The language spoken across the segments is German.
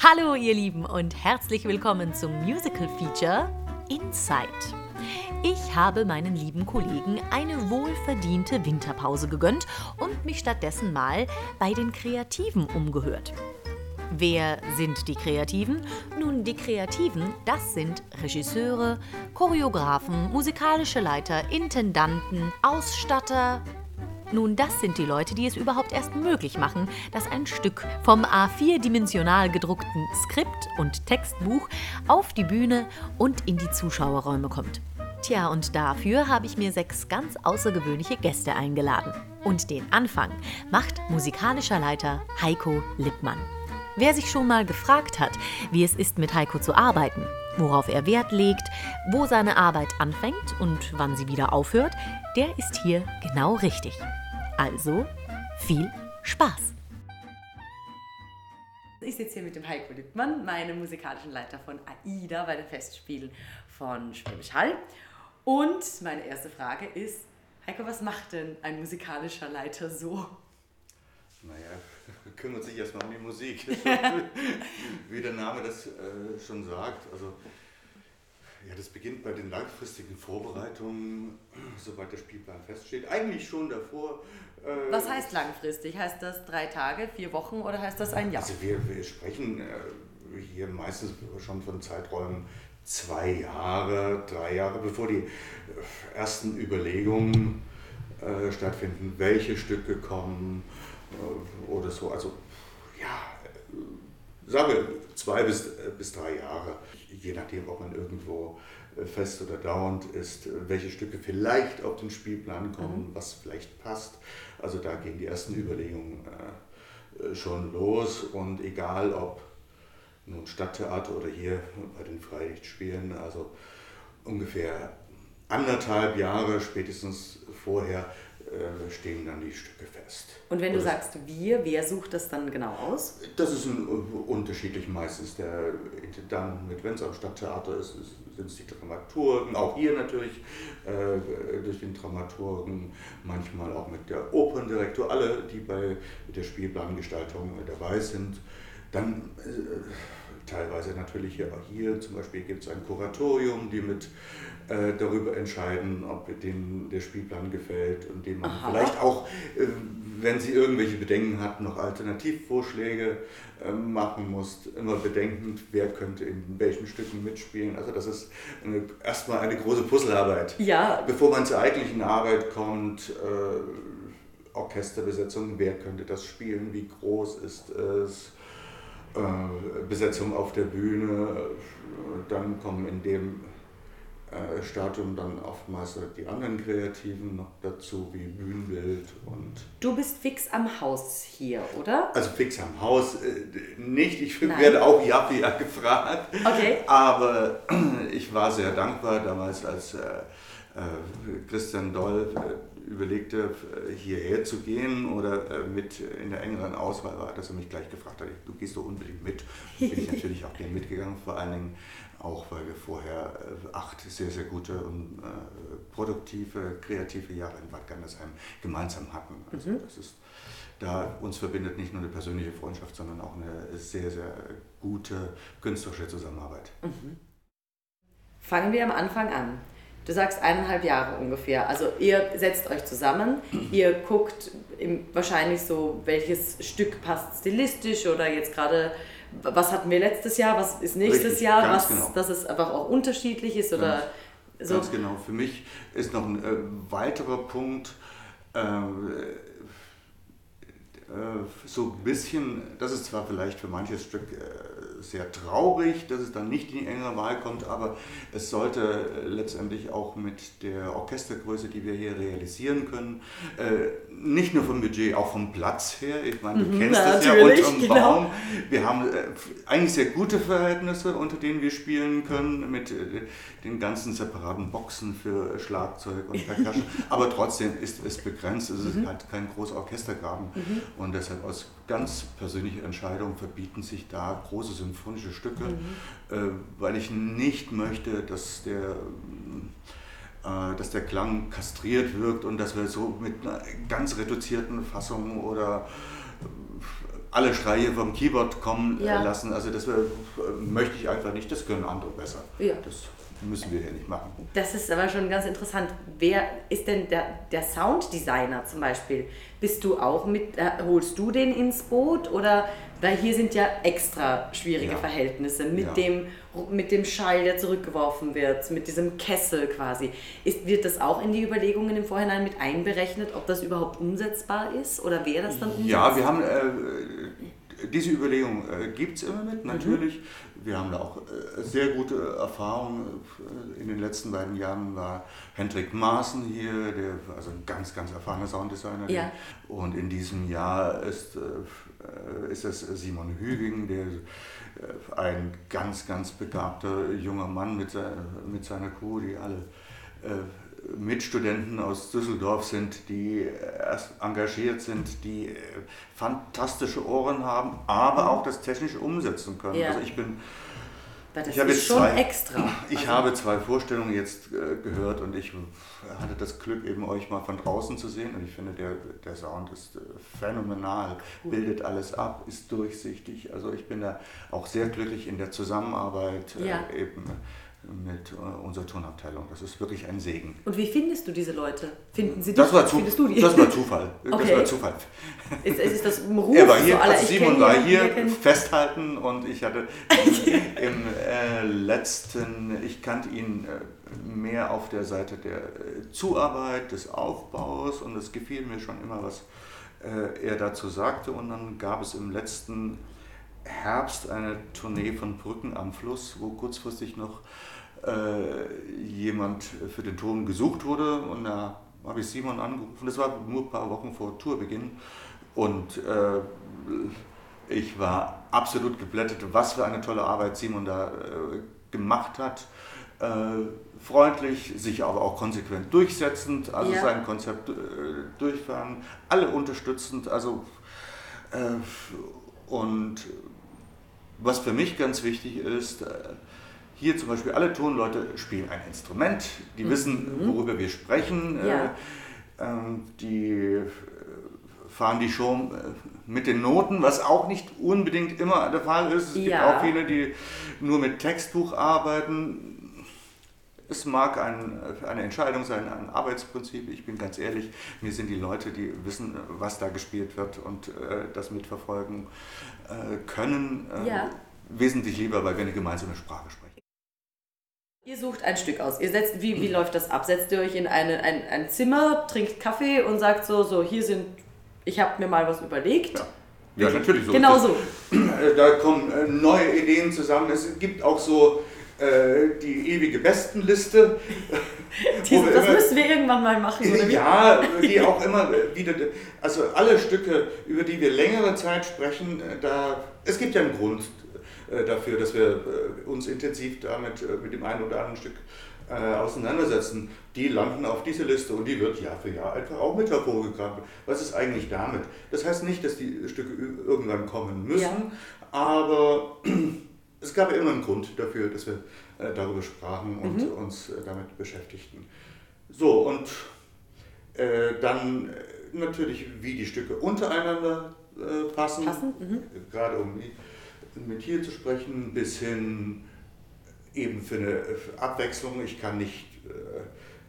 Hallo ihr Lieben und herzlich willkommen zum Musical Feature Inside. Ich habe meinen lieben Kollegen eine wohlverdiente Winterpause gegönnt und mich stattdessen mal bei den Kreativen umgehört. Wer sind die Kreativen? Nun, die Kreativen, das sind Regisseure, Choreografen, musikalische Leiter, Intendanten, Ausstatter. Nun, das sind die Leute, die es überhaupt erst möglich machen, dass ein Stück vom A4-dimensional gedruckten Skript und Textbuch auf die Bühne und in die Zuschauerräume kommt. Tja, und dafür habe ich mir sechs ganz außergewöhnliche Gäste eingeladen. Und den Anfang macht musikalischer Leiter Heiko Lippmann. Wer sich schon mal gefragt hat, wie es ist, mit Heiko zu arbeiten, worauf er Wert legt, wo seine Arbeit anfängt und wann sie wieder aufhört, der ist hier genau richtig. Also viel Spaß! Ich sitze hier mit dem Heiko Lippmann, meinem musikalischen Leiter von AIDA bei den Festspielen von Schwäbisch Hall. Und meine erste Frage ist, Heiko, was macht denn ein musikalischer Leiter so? Naja, kümmert sich erstmal um die Musik. Wie der Name das äh, schon sagt. Also, ja, das beginnt bei den langfristigen Vorbereitungen, sobald der Spielplan feststeht. Eigentlich schon davor. Äh, Was heißt langfristig? Heißt das drei Tage, vier Wochen oder heißt das ein Jahr? Also wir, wir sprechen äh, hier meistens schon von Zeiträumen zwei Jahre, drei Jahre, bevor die äh, ersten Überlegungen äh, stattfinden, welche Stücke kommen äh, oder so. Also ja, äh, sage zwei bis, bis drei Jahre, je nachdem, ob man irgendwo fest oder dauernd ist, welche Stücke vielleicht auf den Spielplan kommen, mhm. was vielleicht passt. Also da gehen die ersten Überlegungen äh, schon los und egal ob nun Stadttheater oder hier bei den Freilichtspielen, also ungefähr anderthalb Jahre spätestens vorher äh, stehen dann die Stücke fest. Und wenn du also, sagst wir, wer sucht das dann genau aus? Das ist ein, äh, unterschiedlich meistens der Intendant mit, wenn es am Stadttheater ist, sind es die Dramaturgen, auch hier natürlich äh, durch den Dramaturgen, manchmal auch mit der Operndirektor, alle, die bei der Spielplangestaltung dabei sind. Dann äh, teilweise natürlich hier, hier zum Beispiel gibt es ein Kuratorium, die mit äh, darüber entscheiden, ob denen der Spielplan gefällt und dem man Aha. vielleicht auch, äh, wenn sie irgendwelche Bedenken hat, noch Alternativvorschläge äh, machen muss. Immer bedenkend, wer könnte in welchen Stücken mitspielen. Also das ist eine, erstmal eine große Puzzlearbeit. Ja. Bevor man zur eigentlichen Arbeit kommt, äh, Orchesterbesetzung, wer könnte das spielen, wie groß ist es, äh, Besetzung auf der Bühne, dann kommen in dem äh, Stadium dann oftmals die anderen Kreativen noch dazu, wie Bühnenbild und. Du bist fix am Haus hier, oder? Also fix am Haus äh, nicht. Ich Nein. werde auch Jahr gefragt. Okay. Aber ich war sehr dankbar damals, als äh, äh Christian Doll überlegte, hierher zu gehen oder mit in der engeren Auswahl war, dass er mich gleich gefragt hat, du gehst doch unbedingt mit. Bin ich natürlich auch gerne mitgegangen, vor allen Dingen auch weil wir vorher äh, acht sehr, sehr gute und äh, produktive, kreative Jahre in Bad Gandersheim gemeinsam hatten. Also mhm. das ist, da uns verbindet nicht nur eine persönliche Freundschaft, sondern auch eine sehr, sehr gute künstlerische Zusammenarbeit. Mhm. Fangen wir am Anfang an. Du sagst eineinhalb Jahre ungefähr. Also ihr setzt euch zusammen, ihr guckt wahrscheinlich so, welches Stück passt stilistisch oder jetzt gerade was hatten wir letztes Jahr, was ist nächstes Richtig, Jahr, was, genau. dass es einfach auch unterschiedlich ist oder ganz, so. Ganz genau. Für mich ist noch ein äh, weiterer Punkt, äh, so ein bisschen, das ist zwar vielleicht für manches Stück äh, sehr traurig, dass es dann nicht in die engere Wahl kommt, aber es sollte äh, letztendlich auch mit der Orchestergröße, die wir hier realisieren können, nicht nur vom Budget, auch vom Platz her. Ich meine, du mhm, kennst das ja unterm genau. Baum. Wir haben eigentlich sehr gute Verhältnisse, unter denen wir spielen können, mit den ganzen separaten Boxen für Schlagzeug und Percussion. aber trotzdem ist es begrenzt, es ist mhm. halt kein großer Orchestergraben. Mhm. Und deshalb aus ganz persönlicher Entscheidung verbieten sich da große symphonische Stücke, mhm. äh, weil ich nicht möchte, dass der, äh, dass der Klang kastriert wirkt und dass wir so mit einer ganz reduzierten Fassung oder alle Schreie vom Keyboard kommen äh, Ja. lassen. Also das äh, möchte ich einfach nicht, das können andere besser. Ja. Das müssen wir hier nicht machen. Das ist aber schon ganz interessant. Wer ist denn der, der Sounddesigner zum Beispiel? Bist du auch mit, äh, holst du den ins Boot oder, weil hier sind ja extra schwierige Ja. Verhältnisse mit, Ja. dem, mit dem Schall, der zurückgeworfen wird, mit diesem Kessel quasi. Ist, wird das auch in die Überlegungen im Vorhinein mit einberechnet, ob das überhaupt umsetzbar ist oder wäre das dann umsetzbar? Ja, wir haben äh, diese Überlegung äh, gibt es immer mit, natürlich. Wir haben da auch äh, sehr gute Erfahrungen. Äh, In den letzten beiden Jahren war Hendrik Maaßen hier, der also ein ganz, ganz erfahrener Sounddesigner. Ja. Und in diesem Jahr ist, äh, ist es Simon Hüging, der äh, ein ganz, ganz begabter junger Mann mit, se mit seiner Crew, die alle äh, Mitstudenten aus Düsseldorf sind, die äh, engagiert sind, die äh, fantastische Ohren haben, aber auch das technisch umsetzen können. Ja. Also ich bin das ich habe jetzt schon zwei, extra. Ich Also- habe zwei Vorstellungen jetzt äh, gehört und ich hatte das Glück, eben euch mal von draußen zu sehen. Und ich finde, der, der Sound ist äh, phänomenal, bildet alles ab, ist durchsichtig. Also ich bin da auch sehr glücklich in der Zusammenarbeit äh, Ja. eben mit äh, unserer Tonabteilung. Das ist wirklich ein Segen. Und wie findest du diese Leute? Finden sie dich? Das war, zu, Findest du die? das war Zufall. Okay. Das war Zufall. Ist, ist das ein Ruf? Er war hier, so aller, also Simon war hier, festhalten und ich hatte im äh, letzten, ich kannte ihn äh, mehr auf der Seite der äh, Zuarbeit, des Aufbaus und es gefiel mir schon immer, was äh, er dazu sagte und dann gab es im letzten Herbst eine Tournee von Brücken am Fluss, wo kurzfristig noch äh, jemand für den Ton gesucht wurde und da habe ich Simon angerufen. Das war nur ein paar Wochen vor Tourbeginn und äh, ich war absolut geblättet, was für eine tolle Arbeit Simon da äh, gemacht hat. Äh, freundlich, sich aber auch konsequent durchsetzend, also Ja. sein Konzept äh, durchfahren, alle unterstützend, also und was für mich ganz wichtig ist, hier zum Beispiel alle Tonleute spielen ein Instrument, die wissen, worüber wir sprechen, Ja. äh, ähm, die äh, fahren die Show äh, mit den Noten, was auch nicht unbedingt immer der Fall ist. Es gibt Ja. auch viele, die nur mit Textbuch arbeiten. Es mag ein, eine Entscheidung sein, ein Arbeitsprinzip. Ich bin ganz ehrlich, mir sind die Leute, die wissen, was da gespielt wird und äh, das mitverfolgen äh, können, äh, Ja. wesentlich lieber, weil wir eine gemeinsame Sprache sprechen. Ihr sucht ein Stück aus. Ihr setzt, wie, wie läuft das ab? Setzt ihr euch in eine, ein, ein Zimmer, trinkt Kaffee und sagt so, so, hier sind, ich habe mir mal was überlegt. Ja. Ja, natürlich so. Genau so. Äh, Da kommen äh, neue Ideen zusammen. Es gibt auch so äh, die ewige Bestenliste. Diese, das immer- müssen wir irgendwann mal machen, oder wie? Ja, die auch immer wieder, also alle Stücke, über die wir längere Zeit sprechen, äh, da, es gibt ja einen Grund äh, dafür, dass wir äh, uns intensiv damit äh, mit dem einen oder anderen Stück äh, auseinandersetzen. Die landen auf diese Liste und die wird Jahr für Jahr einfach auch mit hervorgegraben. Was ist eigentlich damit? Das heißt nicht, dass die Stücke irgendwann kommen müssen, Ja. aber es gab immer einen Grund dafür, dass wir äh, darüber sprachen und Mhm. uns äh, damit beschäftigten. So, und äh, dann äh, natürlich, wie die Stücke untereinander äh, passen, Passen, mhm. gerade um die- mit hier zu sprechen, bis hin eben für eine äh, Abwechslung. Ich kann nicht äh,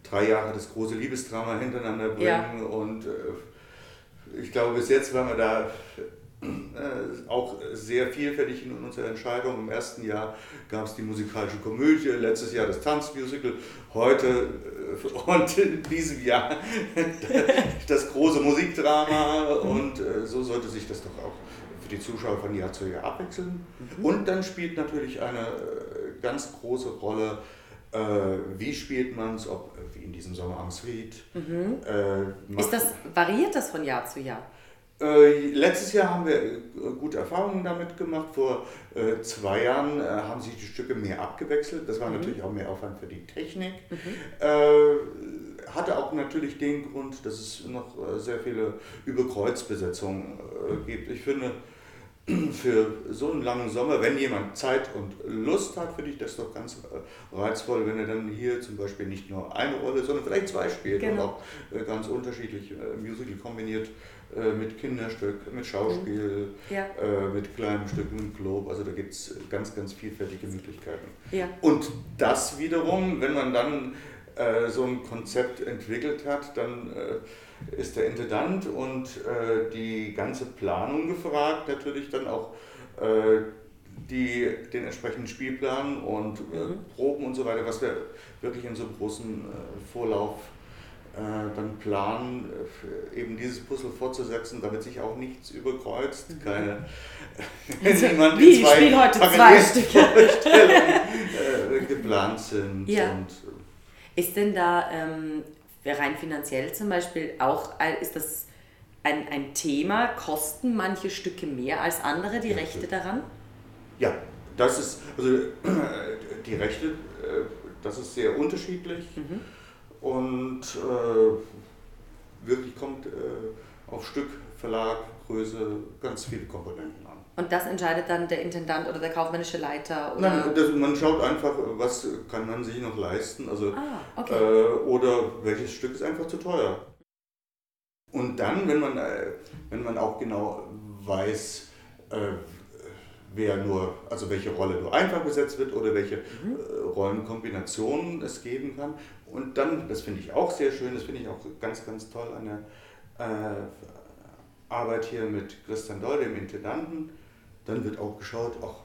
drei Jahre das große Liebesdrama hintereinander bringen Ja. und äh, ich glaube, bis jetzt waren wir da äh, auch sehr vielfältig in unserer Entscheidung. Im ersten Jahr gab es die musikalische Komödie, letztes Jahr das Tanzmusical, heute äh, und in diesem Jahr das große Musikdrama und äh, so sollte sich das doch auch die Zuschauer von Jahr zu Jahr abwechseln. Und dann spielt natürlich eine äh, ganz große Rolle, äh, wie spielt man es, ob äh, wie in diesem Sommer am. Äh, Mhm. Ist macht- das, variiert das von Jahr zu Jahr? äh, letztes Jahr haben wir äh, gute Erfahrungen damit gemacht. Vor äh, zwei Jahren äh, haben sich die Stücke mehr abgewechselt. Das war natürlich auch mehr Aufwand für die Technik. Äh, hatte auch natürlich den Grund, dass es noch äh, sehr viele Überkreuzbesetzungen äh, gibt. Ich finde, für so einen langen Sommer, wenn jemand Zeit und Lust hat, finde ich das doch ganz äh, reizvoll, wenn er dann hier zum Beispiel nicht nur eine Rolle, sondern vielleicht zwei spielt und Genau. auch äh, ganz unterschiedlich äh, Musical kombiniert. mit Kinderstück, mit Schauspiel, Mhm. Ja. mit kleinen Stücken, mit Globe. Also da gibt es ganz, ganz vielfältige Möglichkeiten. Ja. Und das wiederum, wenn man dann so ein Konzept entwickelt hat, dann ist der Intendant und äh, die ganze Planung gefragt, natürlich dann auch äh, die, den entsprechenden Spielplan und äh, Mhm. Proben und so weiter, was wir wirklich in so einem großen äh, Vorlauf äh, dann planen, äh, eben dieses Puzzle fortzusetzen, damit sich auch nichts überkreuzt, keine niemand Mhm. Wie, in ich zwei spiel heute zwei äh, geplant sind. Ja. Und, Ist denn da ähm, rein finanziell zum Beispiel auch, ein- ist das ein, ein Thema? Kosten manche Stücke mehr als andere, die Rechte daran? Ja, das ist, also äh, die Rechte, äh, das ist sehr unterschiedlich und äh, wirklich kommt äh, auf Stück, Verlag, Größe, ganz viele Komponenten an. Und das entscheidet dann der Intendant oder der kaufmännische Leiter? Oder? Nein, das, man schaut einfach, was kann man sich noch leisten, also Ah, okay. äh, oder welches Stück ist einfach zu teuer. Und dann, wenn man, äh, wenn man auch genau weiß, äh, wer nur, also welche Rolle nur einfach besetzt wird oder welche äh, Rollenkombinationen es geben kann. Und dann, das finde ich auch sehr schön, das finde ich auch ganz, ganz toll an der äh, Arbeit hier mit Christian Doll, dem Intendanten. Dann wird auch geschaut, auch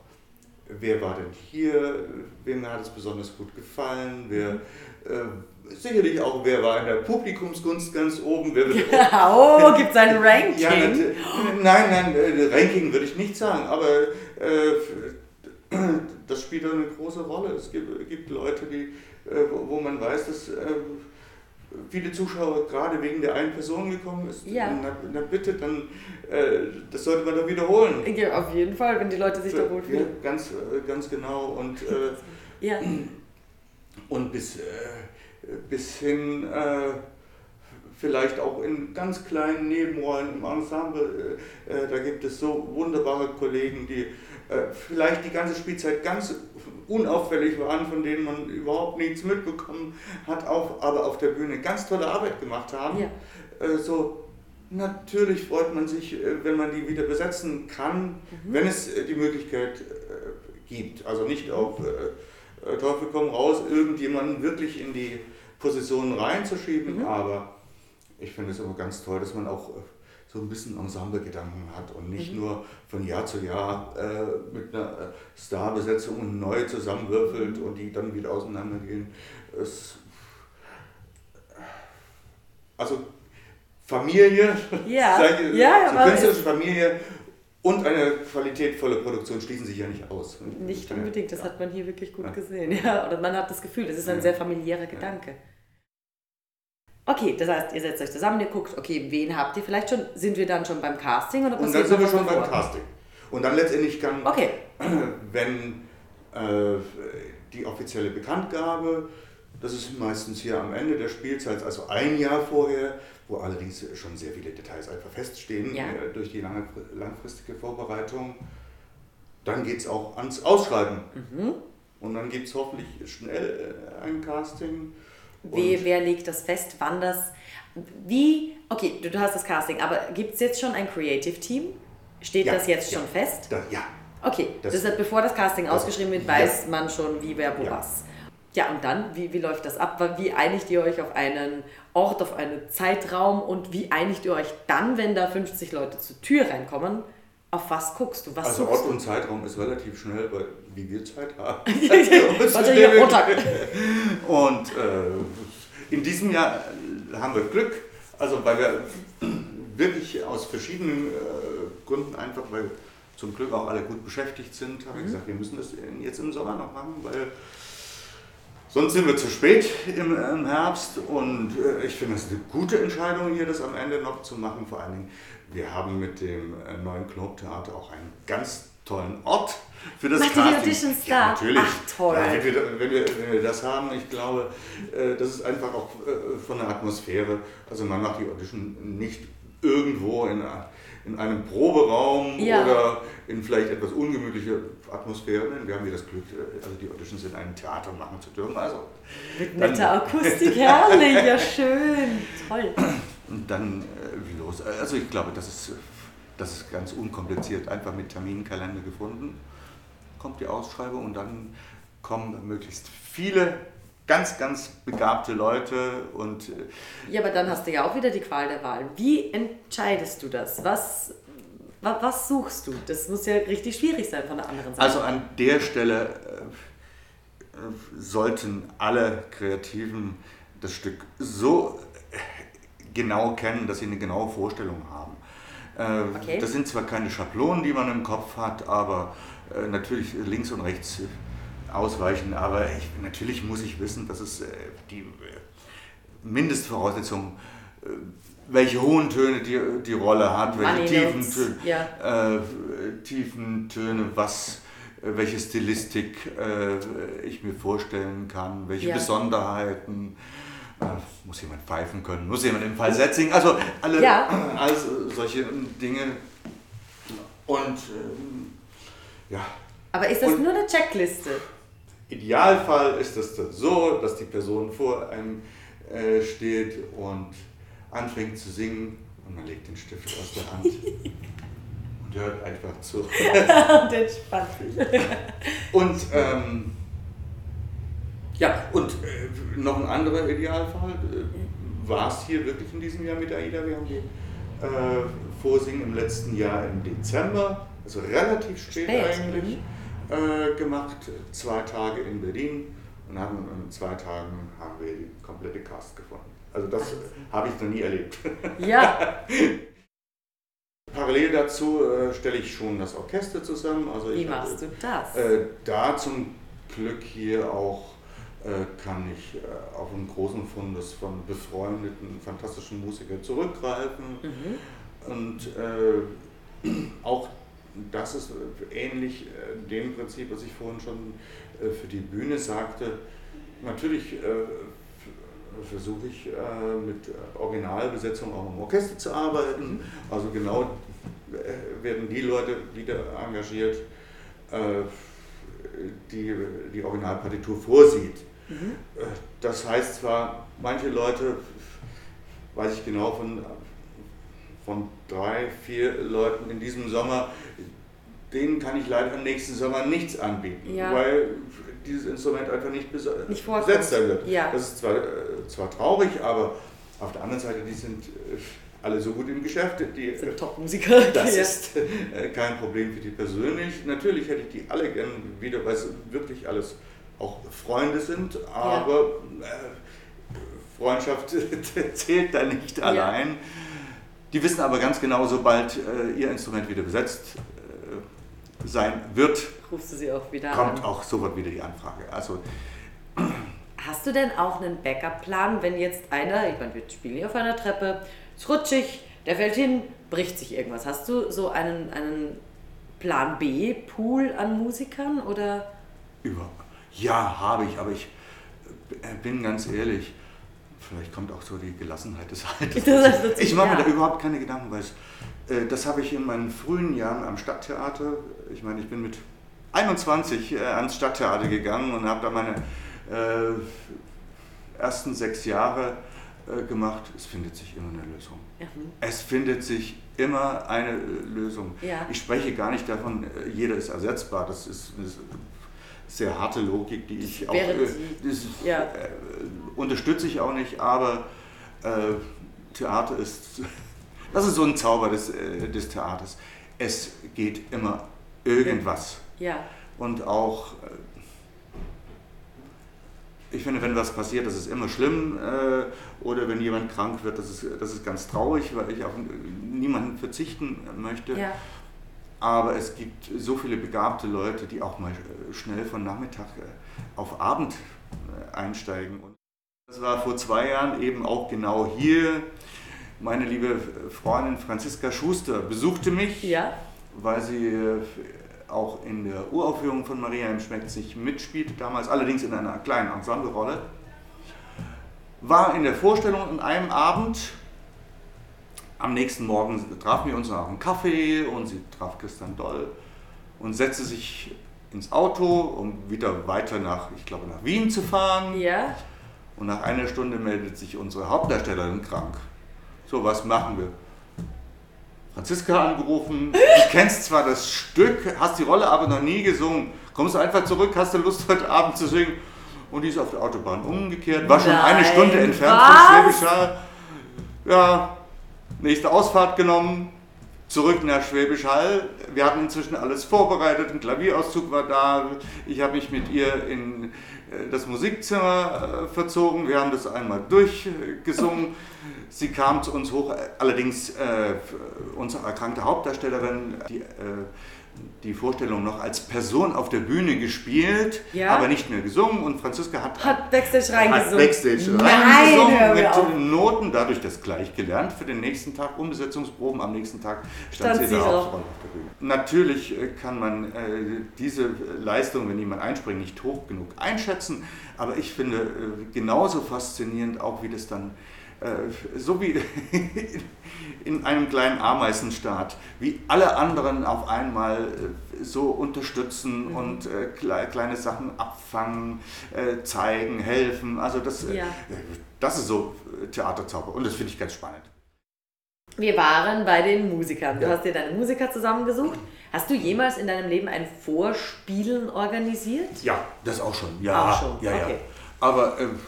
wer war denn hier, wem hat es besonders gut gefallen, wer äh, sicherlich auch, wer war in der Publikumsgunst ganz oben, wer wird oh, gibt es ein Ranking? ja, nein, nein, äh, Ranking würde ich nicht sagen, aber äh, das spielt eine große Rolle. Es gibt, gibt Leute, die, äh, wo, man weiß, dass äh, viele Zuschauer gerade wegen der einen Person gekommen ist. Ja. Na, na bitte, dann das sollte man doch wiederholen. ja, auf jeden Fall, wenn die Leute sich da Ja, wohlfühlen. ganz, äh, ganz genau. Und, äh, Ja. und bis, äh, bis hin äh, vielleicht auch in ganz kleinen Nebenrollen im Ensemble. Äh, äh, da gibt es so wunderbare Kollegen, die äh, vielleicht die ganze Spielzeit ganz unauffällig waren, von denen man überhaupt nichts mitbekommen hat, auch, aber auf der Bühne ganz tolle Arbeit gemacht haben. Ja. Äh, so, natürlich freut man sich, äh, wenn man die wieder besetzen kann, wenn es äh, die Möglichkeit äh, gibt. Also nicht auf Teufel komm raus, irgendjemanden wirklich in die Position reinzuschieben, aber ich finde es immer ganz toll, dass man auch so ein bisschen Ensemblegedanken hat und nicht nur von Jahr zu Jahr äh, mit einer Starbesetzung neu zusammenwürfelt und die dann wieder auseinandergehen. Es, also Familie, Ja, sag ja, so künstlerische Familie und eine qualitätvolle Produktion schließen sich ja nicht aus. Nicht unbedingt, das hat man hier wirklich gut Ja. gesehen. Ja, oder man hat das Gefühl, das ist ein Ja. sehr familiärer Gedanke. Okay, das heißt, ihr setzt euch zusammen, ihr guckt, okay, wen habt ihr vielleicht schon? Sind wir dann schon beim Casting oder Und dann sind wir schon beim? Casting. Und dann letztendlich kann, Okay, wenn äh, die offizielle Bekanntgabe, das ist meistens hier am Ende der Spielzeit, also ein Jahr vorher, wo allerdings schon sehr viele Details einfach feststehen Ja. äh, durch die lange, langfristige Vorbereitung, dann geht es auch ans Ausschreiben. Mhm. Und dann gibt es hoffentlich schnell äh, ein Casting. Wer, Und- wer legt das fest, wann das, wie, okay, du, du hast das Casting, aber gibt es jetzt schon ein Creative Team? Steht Ja, das jetzt ja. schon fest? Da, ja, Okay, Das- das, heißt, bevor das Casting Das- ausgeschrieben wird, weiß man schon, wie, wer, wo was. Ja, und dann, wie, wie läuft das ab? Wie einigt ihr euch auf einen Ort, auf einen Zeitraum und wie einigt ihr euch dann, wenn da 50 Leute zur Tür reinkommen? Auf was guckst du? Was Also Ort und Zeitraum ist relativ schnell, weil wie wir Zeit haben. Und äh, in diesem Jahr äh, haben wir Glück, also weil wir wirklich aus verschiedenen äh, Gründen einfach, weil zum Glück auch alle gut beschäftigt sind, habe ich gesagt, wir müssen das jetzt im Sommer noch machen, weil sonst sind wir zu spät im, im Herbst und äh, ich finde es eine gute Entscheidung hier, das am Ende noch zu machen. Vor allen Dingen, wir haben mit dem äh, neuen Clubtheater auch einen ganz tollen Ort für das Macht die Casting. Auditions ja, da? natürlich. Ach, toll. Ja, wenn, wir, wenn, wir, wenn wir das haben, ich glaube, äh, das ist einfach auch äh, von der Atmosphäre. Also man macht die Audition nicht irgendwo in, a- in einem Proberaum Ja. oder in vielleicht etwas ungemütlicher Atmosphäre. Wir haben hier das Glück, äh, also die Auditions in einem Theater machen zu dürfen. Also Mit netter Akustik, herrlich, ja schön, toll. und dann äh, los. Also ich glaube, das ist, das ist ganz unkompliziert, einfach mit Terminkalender gefunden. Kommt die Ausschreibung und dann kommen möglichst viele ganz, ganz begabte Leute und... Äh, ja, aber dann hast du ja auch wieder die Qual der Wahl. Wie entscheidest du das? Was, was, was suchst du? Das muss ja richtig schwierig sein von der anderen Seite. Also an der Stelle äh, sollten alle Kreativen das Stück so genau kennen, dass sie eine genaue Vorstellung haben. Äh, okay. Das sind zwar keine Schablonen, die man im Kopf hat, aber äh, natürlich links und rechts ausweichen. Aber ich, natürlich muss ich wissen, dass es äh, die äh, Mindestvoraussetzung, äh, welche hohen Töne die, die Rolle hat, welche tiefen Töne, ja. äh, tiefen Töne, was, welche Stilistik äh, ich mir vorstellen kann, welche ja. Besonderheiten. Äh, muss jemand pfeifen können, muss jemand im Falsett singen, also alle ja. alles solche Dinge. Und ähm, ja. Aber ist das Und, nur eine Checkliste? Idealfall ist es dann so, dass die Person vor einem äh, steht und anfängt zu singen und man legt den Stift aus der Hand und hört einfach zu. und entspannt sich. und ähm, ja, und äh, noch ein anderer Idealfall äh, war es hier wirklich in diesem Jahr mit AIDA. Wir haben die äh, Vorsingen im letzten Jahr im Dezember, also relativ spät, spät. eigentlich. Mhm äh, gemacht, zwei Tage in Berlin und haben, in zwei Tagen haben wir die komplette Cast gefunden. Also das habe ich noch nie erlebt. Ja. Parallel dazu äh, stelle ich schon das Orchester zusammen. Also Wie machst du das? Äh, da zum Glück hier auch äh, kann ich äh, auf einen großen Fundus von befreundeten, fantastischen Musikern zurückgreifen. Mhm. Und äh, auch das ist ähnlich äh, dem Prinzip, was ich vorhin schon äh, für die Bühne sagte. Natürlich äh, versuche ich mit Originalbesetzung auch im Orchester zu arbeiten. Mhm. Also genau werden die Leute wieder engagiert, die die Originalpartitur vorsieht. Mhm. Das heißt zwar, manche Leute, weiß ich genau von von drei, vier Leuten in diesem Sommer, denen kann ich leider nächsten Sommer nichts anbieten, ja. weil dieses Instrument einfach nicht, nicht besetzt sein wird. Ja. Das ist zwar, äh, zwar traurig, aber auf der anderen Seite, die sind äh, alle so gut im Geschäft. Die sind Top-Musiker. Das ja. ist äh, kein Problem für die persönlich. Natürlich hätte ich die alle gerne wieder, weil es wirklich alles auch Freunde sind, aber Freundschaft zählt da nicht allein. Die wissen aber ganz genau, sobald äh, ihr Instrument wieder besetzt äh, sein wird, rufst du sie auch wieder kommt an. auch sofort wieder die Anfrage. Also, Hast du denn auch einen Backup-Plan, wenn jetzt einer, ich meine, wir spielen hier auf einer Treppe, ist rutschig, der fällt hin, bricht sich irgendwas. Hast du so einen, einen Plan B-Pool an Musikern oder? Über. Ja, habe ich, aber ich äh, bin ganz ehrlich, Vielleicht kommt auch so die Gelassenheit des Alters. Ich mache mir da überhaupt keine Gedanken, weil es, das habe ich in meinen frühen Jahren am Stadttheater, ich meine, ich bin mit 21 äh, ans Stadttheater gegangen und habe da meine äh, ersten sechs Jahre äh, gemacht. Es findet sich immer eine Lösung. Mhm. Es findet sich immer eine äh, Lösung. Ja. Ich spreche gar nicht davon, äh, jeder ist ersetzbar. Das ist, das sehr harte Logik, die ich auch äh, das, ja. äh, unterstütze ich auch nicht, aber äh, Theater ist, das ist so ein Zauber des, äh, des Theaters. Es geht immer irgendwas. Ja. Und auch, äh, ich finde, wenn was passiert, das ist immer schlimm. Äh, oder wenn jemand krank wird, das ist, das ist ganz traurig, weil ich auf niemanden verzichten möchte. Ja. Aber es gibt so viele begabte Leute, die auch mal äh, schnell von Nachmittag auf Abend einsteigen. Und das war vor zwei Jahren eben auch genau hier. Meine liebe Freundin Franziska Schuster besuchte mich, ja. weil sie auch in der Uraufführung von Maria im Schmeckt sich mitspielte, damals allerdings in einer kleinen Ensemblerolle. War in der Vorstellung an einem Abend am nächsten Morgen trafen wir uns nach einem Kaffee und sie traf Christian Doll und setzte sich ins Auto, um wieder weiter nach, ich glaube, nach Wien zu fahren. Ja. Und nach einer Stunde meldet sich unsere Hauptdarstellerin krank. So, was machen wir? Franziska angerufen, du kennst zwar das Stück, hast die Rolle aber noch nie gesungen. Kommst du einfach zurück, hast du Lust heute Abend zu singen? Und die ist auf der Autobahn umgekehrt, war schon eine Nein, Stunde entfernt was? von Schwäbisch Hall. Ja, nächste Ausfahrt genommen, zurück nach Schwäbisch Hall. Wir hatten inzwischen alles vorbereitet, ein Klavierauszug war da. Ich habe mich mit ihr in das Musikzimmer äh, verzogen. Wir haben das einmal durchgesungen. Sie kam zu uns hoch, allerdings äh, unsere erkrankte Hauptdarstellerin, die äh, die Vorstellung noch als Person auf der Bühne gespielt, Ja. aber nicht mehr gesungen. Und Franziska hat Hat Backstage hat reingesungen. Backstage Nein, reingesungen auf. mit Noten, dadurch das gleich gelernt für den nächsten Tag, Umbesetzungsproben. Am nächsten Tag stand, Stand sie da drauf. auf der Bühne. Natürlich äh, kann man äh, diese Leistung, wenn jemand einspringt, nicht hoch genug einschätzen, aber ich finde äh, genauso faszinierend auch, wie das dann so wie in einem kleinen Ameisenstaat, wie alle anderen auf einmal äh, so unterstützen Mhm. und äh, kle- kleine Sachen abfangen, äh, zeigen, helfen. Also das, äh, Ja. das ist so äh, Theaterzauber und das finde ich ganz spannend. Wir waren bei den Musikern. Du Ja. hast dir deine Musiker zusammengesucht. Hast du jemals in deinem Leben ein Vorspielen organisiert? Ja, das auch schon. Ja, Auch schon, ja, ja. okay. Aber ähm,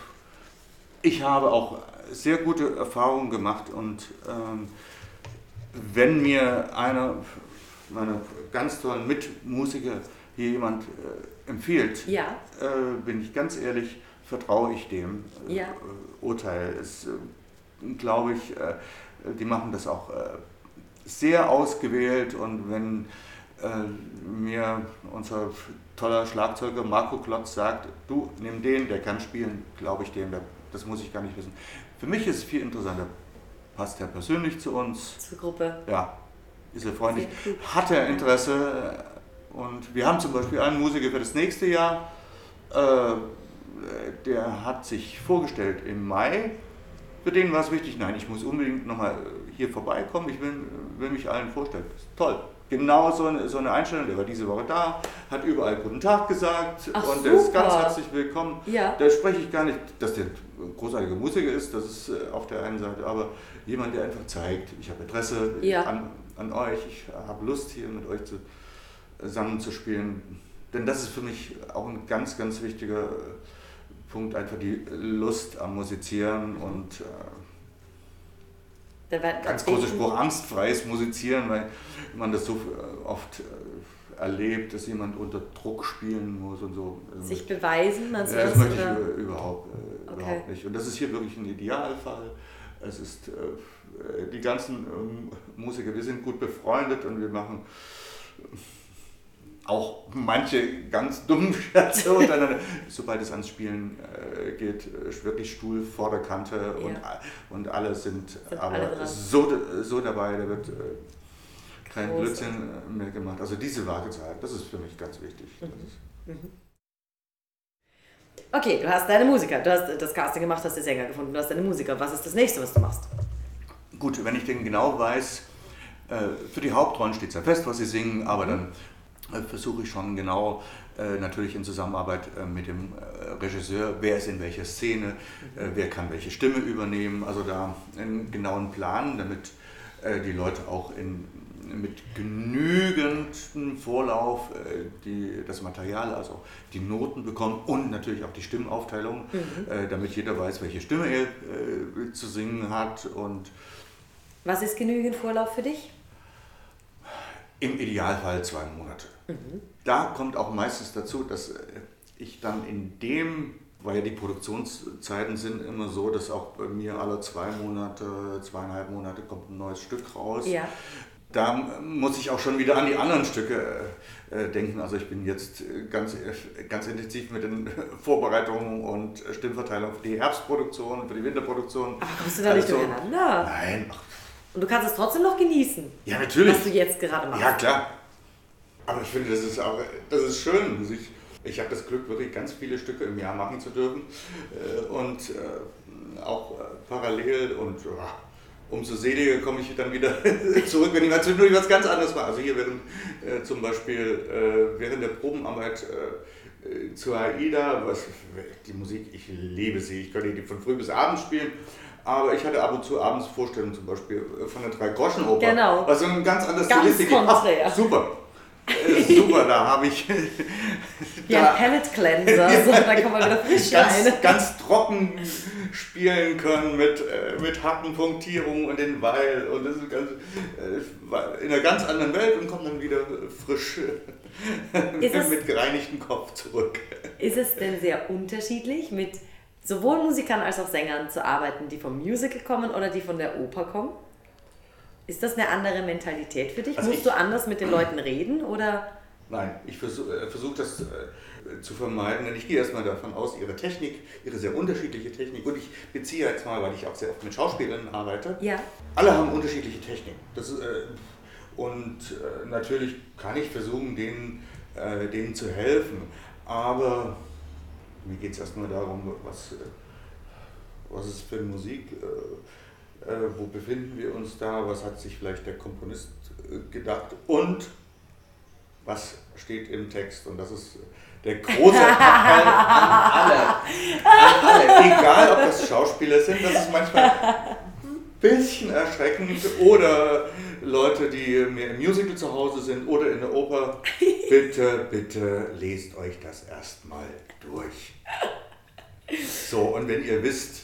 ich habe auch sehr gute Erfahrungen gemacht und ähm, wenn mir einer meiner ganz tollen Mitmusiker hier jemand äh, empfiehlt, Ja. äh, bin ich ganz ehrlich, vertraue ich dem äh, Ja. äh, Urteil. Es äh, glaube ich, äh, die machen das auch sehr ausgewählt und wenn mir unser toller Schlagzeuger Marco Klotz sagt, du nimm den, der kann spielen, glaube ich dem, das muss ich gar nicht wissen. Für mich ist es viel interessanter, passt er persönlich zu uns, Zur Gruppe. ja, ist er freundlich, hat er Interesse und wir haben zum Beispiel einen Musiker für das nächste Jahr, äh, der hat sich vorgestellt im Mai. Für den war es wichtig, nein, ich muss unbedingt nochmal hier vorbeikommen, ich will, will mich allen vorstellen. Das ist toll. Genau so eine, so eine Einstellung, der war diese Woche da, hat überall Guten Tag gesagt Ach, und der ist ganz herzlich willkommen. Ja. Da spreche ich gar nicht, dass der ein großartiger Musiker ist, das ist äh, auf der einen Seite, aber jemand, der einfach zeigt, ich habe Interesse Ja. an, an euch, ich habe Lust hier mit euch zu, zusammen zu spielen. Denn das ist für mich auch ein ganz, ganz wichtiger äh, Punkt, einfach die Lust am Musizieren und äh, ganz großer Spruch, angstfreies Musizieren, weil man das so äh, oft äh, erlebt, dass jemand unter Druck spielen muss und so. Also Sich beweisen, du ja, das möchte ich über- überhaupt, äh, Okay. überhaupt nicht. Und das ist hier wirklich ein Idealfall. Es ist äh, die ganzen ähm, Musiker, wir sind gut befreundet und wir machen auch manche ganz dummen Scherze untereinander. Sobald es ans Spielen äh, geht, wirklich Stuhl vor der Kante und, Ja. und alle sind, Sind aber alle so, so dabei, da wird äh, kein Großartig. Blödsinn mehr gemacht. Also diese Wartezeit, das ist für mich ganz wichtig. Das ist, Okay, du hast deine Musiker. Du hast das Casting gemacht, hast den Sänger gefunden, du hast deine Musiker. Was ist das nächste, was du machst? Gut, wenn ich denn genau weiß, äh, für die Hauptrollen steht es ja fest, was sie singen, aber dann äh, versuche ich schon genau, äh, natürlich in Zusammenarbeit äh, mit dem äh, Regisseur, wer ist in welcher Szene, äh, wer kann welche Stimme übernehmen, also da einen genauen Plan, damit äh, die Leute auch in, mit genügendem Vorlauf äh, die, das Material, also die Noten bekommen und natürlich auch die Stimmaufteilung, äh, damit jeder weiß, welche Stimme er äh, zu singen hat und Was ist genügend Vorlauf für dich? Im Idealfall zwei Monate. Da kommt auch meistens dazu, dass äh, ich dann in dem, weil ja die Produktionszeiten sind immer so, dass auch bei mir alle zwei Monate, zweieinhalb Monate kommt ein neues Stück raus. Ja. Da muss ich auch schon wieder an die anderen Stücke äh, denken. Also ich bin jetzt äh, ganz, ganz intensiv mit den Vorbereitungen und Stimmverteilung für die Herbstproduktion, für die Winterproduktion. Aber kommst du da nicht Also, durcheinander? Nein, ach, Und du kannst es trotzdem noch genießen, ja natürlich. was du jetzt gerade machst. Ja, klar. Aber ich finde, das ist auch das ist schön. Ich ich habe das Glück, wirklich ganz viele Stücke im Jahr machen zu dürfen. Äh, Und äh, auch äh, parallel und umso seliger komme ich dann wieder zurück, wenn ich mal zwischendurch was ganz anderes mache. Also hier während äh, zum Beispiel äh, während der Probenarbeit äh, zu AIDA, was, die Musik, ich liebe sie, ich könnte die von früh bis abends spielen. Aber ich hatte ab und zu abends Vorstellungen zum Beispiel von der Drei-Groschen-Oper. Genau. Also ein ganz anderes Ganz Stilistik. Ach, super. Äh, super, da habe ich da ein Palette Cleanser, so, dann kann man wieder frisch rein. ganz, ganz trocken spielen können mit, äh, mit Hackenpunktierung und den Weil und das ist ganz, äh, in einer ganz anderen Welt und kommt dann wieder frisch es- mit gereinigtem Kopf zurück. Ist es denn sehr unterschiedlich, mit sowohl Musikern als auch Sängern zu arbeiten, die vom Musical kommen oder die von der Oper kommen? Ist das eine andere Mentalität für dich? Also Musst ich- du anders mit den Leuten reden oder? Nein, ich versuche äh, versuch das äh, zu vermeiden, denn ich gehe erstmal davon aus, ihre Technik, ihre sehr unterschiedliche Technik, und ich beziehe jetzt mal, weil ich auch sehr oft mit Schauspielerinnen arbeite, Ja. alle haben unterschiedliche Techniken. Das äh, und äh, natürlich kann ich versuchen, denen, äh, denen zu helfen, aber mir geht es erstmal darum, was, äh, was ist für Musik, äh, äh, wo befinden wir uns da, was hat sich vielleicht der Komponist gedacht und was steht im Text. Und das ist der große Appell an alle. An alle. Egal, ob das Schauspieler sind, das ist manchmal bisschen erschreckend. Oder Leute, die mehr im Musical zu Hause sind oder in der Oper. Bitte, bitte lest euch das erstmal durch. So, und wenn ihr wisst,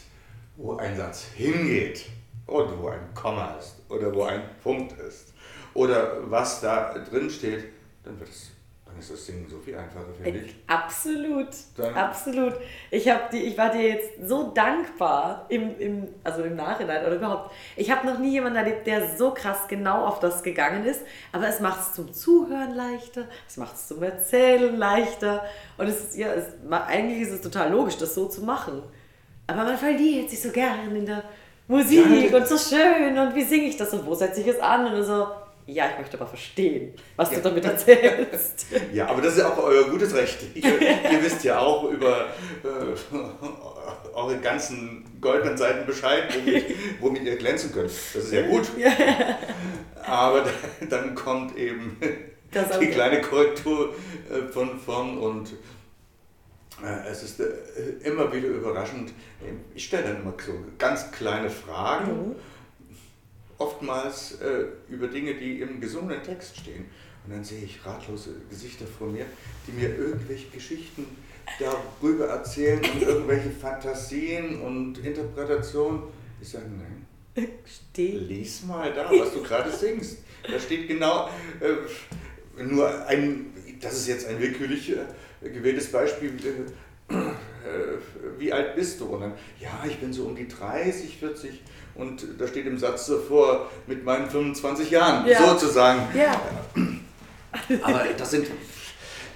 wo ein Satz hingeht und wo ein Komma ist oder wo ein Punkt ist oder was da drin steht, dann, wird es, dann ist das Singen so viel einfacher, finde ich. Absolut, Dann- absolut. Ich, die, ich war dir jetzt so dankbar, im, im, also im Nachhinein oder überhaupt. Ich habe noch nie jemanden erlebt, der so krass genau auf das gegangen ist, aber es macht es zum Zuhören leichter, es macht es zum Erzählen leichter und es ist, ja, es, eigentlich ist es total logisch, das so zu machen. Aber man verliert sich so gern in der Musik Ja, und so schön und wie singe ich das und wo setze ich es an und so. Ja, ich möchte aber verstehen, was Ja. du damit erzählst. Ja, aber das ist auch euer gutes Recht. Ihr, ihr wisst ja auch über äh, eure ganzen goldenen Seiten Bescheid, womit, womit ihr glänzen könnt. Das ist ja gut. Aber dann kommt eben Das die kleine Korrektur äh, von vorn und äh, es ist äh, immer wieder überraschend. Ich stelle dann immer so ganz kleine Fragen, oftmals äh, über Dinge, die im gesungenen Text stehen. Und dann sehe ich ratlose Gesichter vor mir, die mir irgendwelche Geschichten darüber erzählen und irgendwelche Fantasien und Interpretationen. Ich sage, nein, Steh. lies mal da, was du gerade singst. Da steht genau äh, nur ein, das ist jetzt ein willkürlich äh, gewähltes Beispiel. Äh, äh, wie alt bist du? Und dann, ja, ich bin so um die 30, 40 und da steht im Satz davor mit meinen 25 Jahren, Ja. sozusagen. Ja. Aber das sind,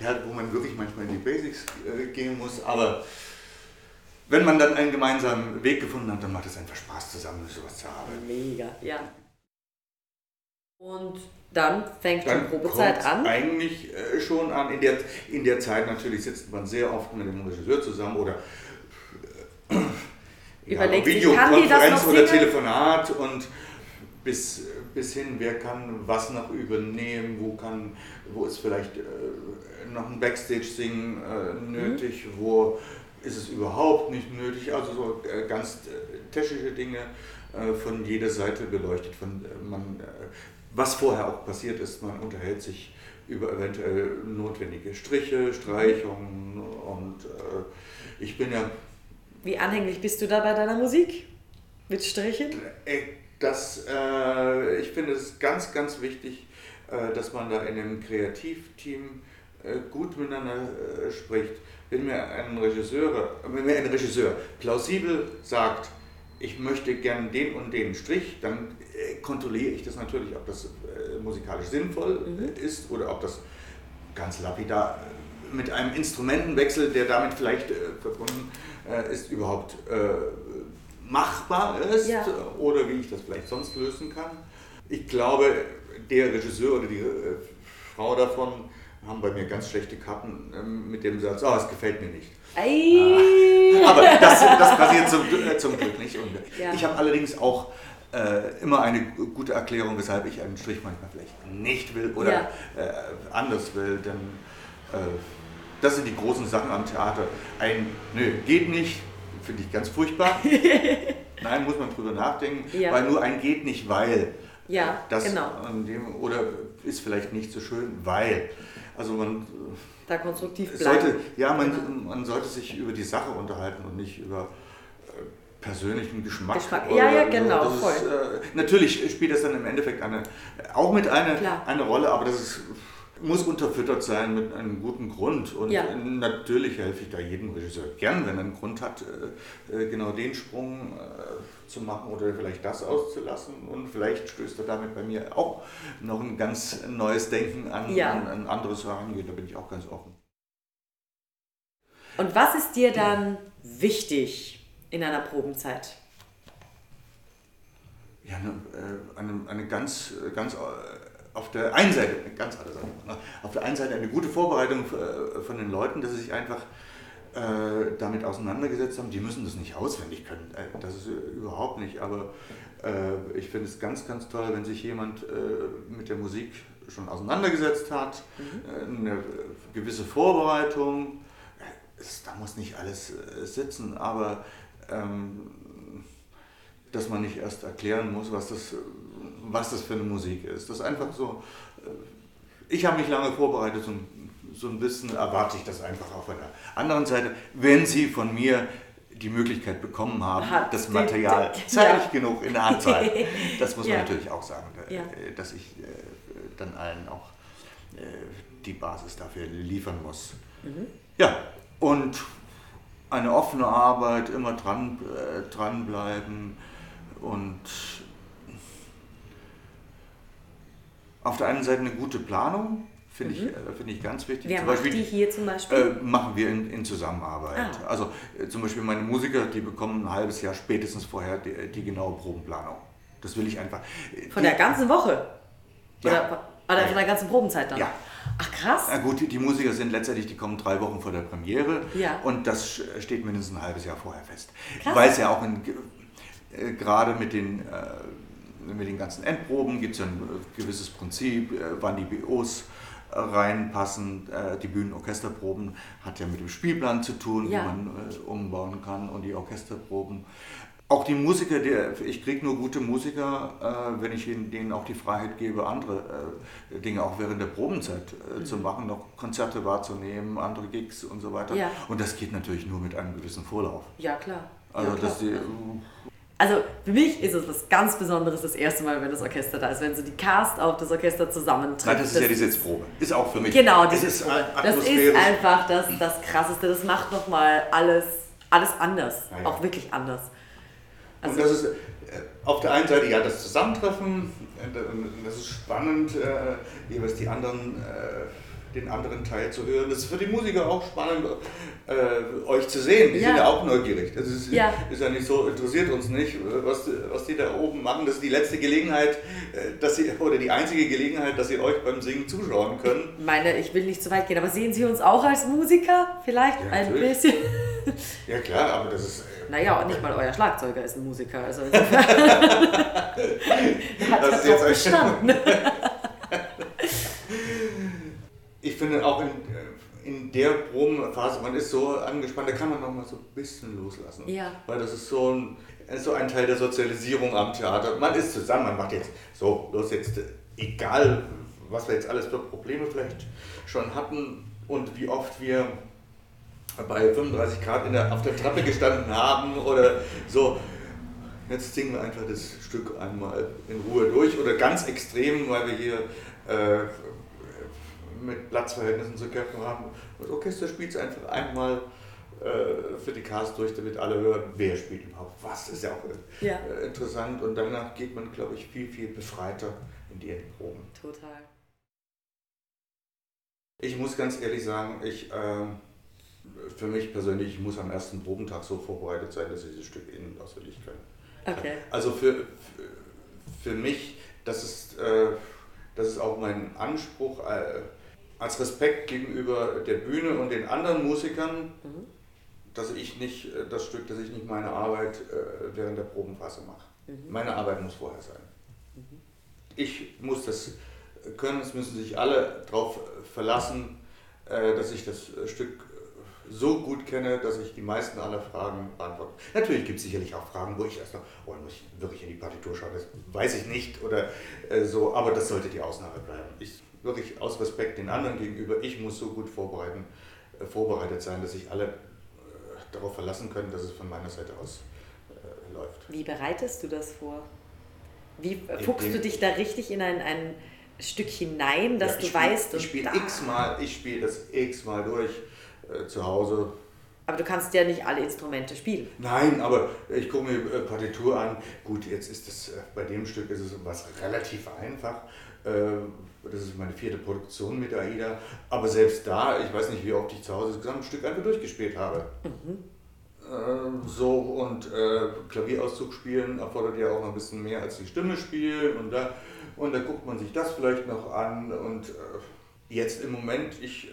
ja, wo man wirklich manchmal in die Basics äh, gehen muss. Aber wenn man dann einen gemeinsamen Weg gefunden hat, dann macht es einfach Spaß, zusammen sowas zu haben. Mega, ja. Und dann fängt Dann die Probezeit an. eigentlich äh, schon an. In der, in der Zeit natürlich sitzt man sehr oft mit dem Regisseur zusammen oder äh, Überlegt sich, kann die das Videokonferenz noch oder? Telefonat und bis, bis hin, wer kann was noch übernehmen, wo, kann, wo ist vielleicht äh, noch ein Backstage-Singen äh, Mhm. nötig, wo ist es überhaupt nicht nötig. Also so äh, ganz äh, technische Dinge äh, von jeder Seite beleuchtet. Von, äh, man, was vorher auch passiert ist, man unterhält sich über eventuell notwendige Striche, Streichungen und ich bin ja Wie anhänglich bist du da bei deiner Musik? Mit Strichen? Ey, Das, äh, ich finde es ganz, ganz wichtig, äh, dass man da in einem Kreativteam äh, gut miteinander äh, spricht. Wenn mir ein Regisseur, wenn mir ein Regisseur plausibel sagt, ich möchte gern den und den Strich, dann äh, kontrolliere ich das natürlich, ob das äh, musikalisch sinnvoll äh, ist oder ob das ganz lapidar äh, mit einem Instrumentenwechsel, der damit vielleicht äh, verbunden äh, ist, überhaupt äh, machbar ist Ja. oder wie ich das vielleicht sonst lösen kann. Ich glaube, der Regisseur oder die äh, Frau davon haben bei mir ganz schlechte Karten ähm, mit dem Satz, oh, es gefällt mir nicht. Ei! Aber das, das passiert zum, zum Glück nicht. Und Ja. Ich habe allerdings auch äh, immer eine gute Erklärung, weshalb ich einen Strich manchmal vielleicht nicht will oder Ja. äh, anders will. Denn äh, das sind die großen Sachen am Theater. Ein Nö, geht nicht, finde ich ganz furchtbar. Nein, muss man drüber nachdenken, Ja. weil nur ein geht nicht, weil. Ja, Das genau. dem, oder ist vielleicht nicht so schön, weil. Also man Da konstruktiv bleiben. sollte, ja, man, Genau. man sollte sich über die Sache unterhalten und nicht über äh, persönlichen Geschmack. Geschmack. Ja, ja, genau. Ist, äh, natürlich spielt das dann im Endeffekt eine, auch mit eine, Klar. eine Rolle, aber das ist, muss unterfüttert sein mit einem guten Grund. Und Ja. natürlich helfe ich da jedem Regisseur gern, wenn er einen Grund hat, äh, äh, genau den Sprung äh, zu machen oder vielleicht das auszulassen. Und vielleicht stößt er damit bei mir auch noch ein ganz neues Denken an, Ja. an ein anderes Herangehen. Da bin ich auch ganz offen. Und was ist dir dann wichtig in einer Probenzeit? Ja, eine, eine, eine ganz, ganz auf der einen Seite, eine ganz andere Sache, ne? auf der einen Seite eine gute Vorbereitung äh, von den Leuten, dass sie sich einfach äh, damit auseinandergesetzt haben. Die müssen das nicht auswendig können, äh, das ist äh, überhaupt nicht, aber äh, ich finde es ganz, ganz toll, wenn sich jemand äh, mit der Musik schon auseinandergesetzt hat, äh, eine gewisse Vorbereitung. Es, da muss nicht alles sitzen, aber ähm, dass man nicht erst erklären muss, was das, was das für eine Musik ist. Das ist einfach so. äh, Ich habe mich lange vorbereitet und so ein bisschen erwarte ich das einfach auf einer anderen Seite, wenn Sie von mir die Möglichkeit bekommen haben, Hat das Material zeitig ja. genug in der Hand zu halten. Das muss man Ja. natürlich auch sagen, äh, Ja. dass ich äh, dann allen auch die Basis dafür liefern muss. Mhm. Ja, und eine offene Arbeit, immer dran, dranbleiben und auf der einen Seite eine gute Planung, finde ich, äh, finde ich ganz wichtig. Mhm. Wer Zum Beispiel, die hier zum Beispiel? äh, machen wir in, in Zusammenarbeit. Ah. Also äh, zum Beispiel meine Musiker, die bekommen ein halbes Jahr spätestens vorher die, die genaue Probenplanung. Das will ich einfach. äh, Von die, der ganzen Woche? Ja. Oder, oder Ja. von der ganzen Probenzeit dann? Ja. Ach krass. Na gut, die, die Musiker sind letztendlich, die kommen drei Wochen vor der Premiere Ja. und das steht mindestens ein halbes Jahr vorher fest. Krass. Weil es ja auch in, äh, gerade mit den, äh, mit den ganzen Endproben gibt es ja ein äh, gewisses Prinzip, äh, wann die BOs äh, reinpassen. Die Bühnenorchesterproben hat ja mit dem Spielplan zu tun, Ja. wie man umbauen kann und die Orchesterproben. Auch die Musiker, der, ich kriege nur gute Musiker, wenn ich ihnen, denen auch die Freiheit gebe, andere Dinge auch während der Probenzeit äh, zu machen, noch Konzerte wahrzunehmen, andere Gigs und so weiter. Mhm. Ja. Und das geht natürlich nur mit einem gewissen Vorlauf. Ja, klar. Also, ja, dass die, Also für mich ist es was ganz Besonderes das erste Mal, wenn das Orchester da ist, wenn so die Cast auf das Orchester zusammentritt. Nein, das ist ja die Sitzprobe. Ist auch für mich. Genau, das die ist. Das ist einfach das, das Krasseste. Das macht nochmal alles, alles anders. Ja, ja. Auch wirklich anders. Und das ist äh, auf der einen Seite ja das Zusammentreffen, äh, das ist spannend, äh, jeweils die anderen, den anderen Teil zu hören. Das ist für die Musiker auch spannend, äh, euch zu sehen. Die Ja. sind ja auch neugierig. Das ist Ja. ist ja nicht so, interessiert uns nicht, äh, was, was die da oben machen. Das ist die letzte Gelegenheit, äh, dass sie, oder die einzige Gelegenheit, dass sie euch beim Singen zuschauen können. Ich meine, ich will nicht zu weit gehen, aber sehen Sie uns auch als Musiker? Vielleicht Ja, ein natürlich. bisschen? Ja klar, aber das ist. äh, Naja, und nicht mal euer Schlagzeuger ist ein Musiker. Also insofern hat Das ist jetzt bestanden. Ich finde auch in, äh, in der Probenphase, man ist so angespannt, da kann man noch mal so ein bisschen loslassen. Ja. Weil das ist so ein, so ein Teil der Sozialisierung am Theater. Man ist zusammen, man macht jetzt so, los jetzt, äh, egal was wir jetzt alles für Probleme vielleicht schon hatten und wie oft wir bei 35 Grad in der, auf der Treppe gestanden haben oder so. Jetzt singen wir einfach das Stück einmal in Ruhe durch oder ganz extrem, weil wir hier äh, mit Platzverhältnissen zu kämpfen haben. Das Orchester spielt es einfach einmal äh, für die Cast durch, damit alle hören, wer spielt überhaupt was. Ist ja auch äh, Ja. äh, interessant und danach geht man, glaube ich, viel, viel befreiter in die Endproben. Total. Ich muss ganz ehrlich sagen, ich, äh, für mich persönlich, ich muss am ersten Probentag so vorbereitet sein, dass ich dieses Stück in- und auswendig kann. Okay. Also für, für, für mich, das ist, äh, das ist auch mein Anspruch äh, als Respekt gegenüber der Bühne und den anderen Musikern, Mhm. dass ich nicht äh, das Stück, dass ich nicht meine Arbeit äh, während der Probenphase mache. Meine Arbeit muss vorher sein. Ich muss das können, es müssen sich alle darauf verlassen, äh, dass ich das Stück so gut kenne, dass ich die meisten aller Fragen beantworte. Natürlich gibt es sicherlich auch Fragen, wo ich erst noch, oh, muss ich wirklich in die Partitur schauen, das weiß ich nicht oder äh, so, aber das sollte die Ausnahme bleiben. Ich wirklich aus Respekt den anderen gegenüber, ich muss so gut vorbereiten, äh, vorbereitet sein, dass sich alle äh, darauf verlassen können, dass es von meiner Seite aus äh, läuft. Wie bereitest du das vor? Wie fuchst du dich da richtig in ein, ein Stück hinein, dass ja, du spiel, weißt... Ich spiele x-mal, ich spiele das x-mal durch äh, zu Hause. Aber du kannst ja nicht alle Instrumente spielen. Nein, aber ich gucke mir äh, Partitur an. Gut, jetzt ist es äh, bei dem Stück ist es was relativ einfach. Äh, das ist meine vierte Produktion mit AIDA. Aber selbst da, ich weiß nicht, wie oft ich zu Hause das gesamte Stück einfach durchgespielt habe. Mhm. Äh, so und äh, Klavierauszug spielen erfordert ja auch noch ein bisschen mehr als die Stimme spielen. Und da, und da guckt man sich das vielleicht noch an. Und jetzt im Moment, ich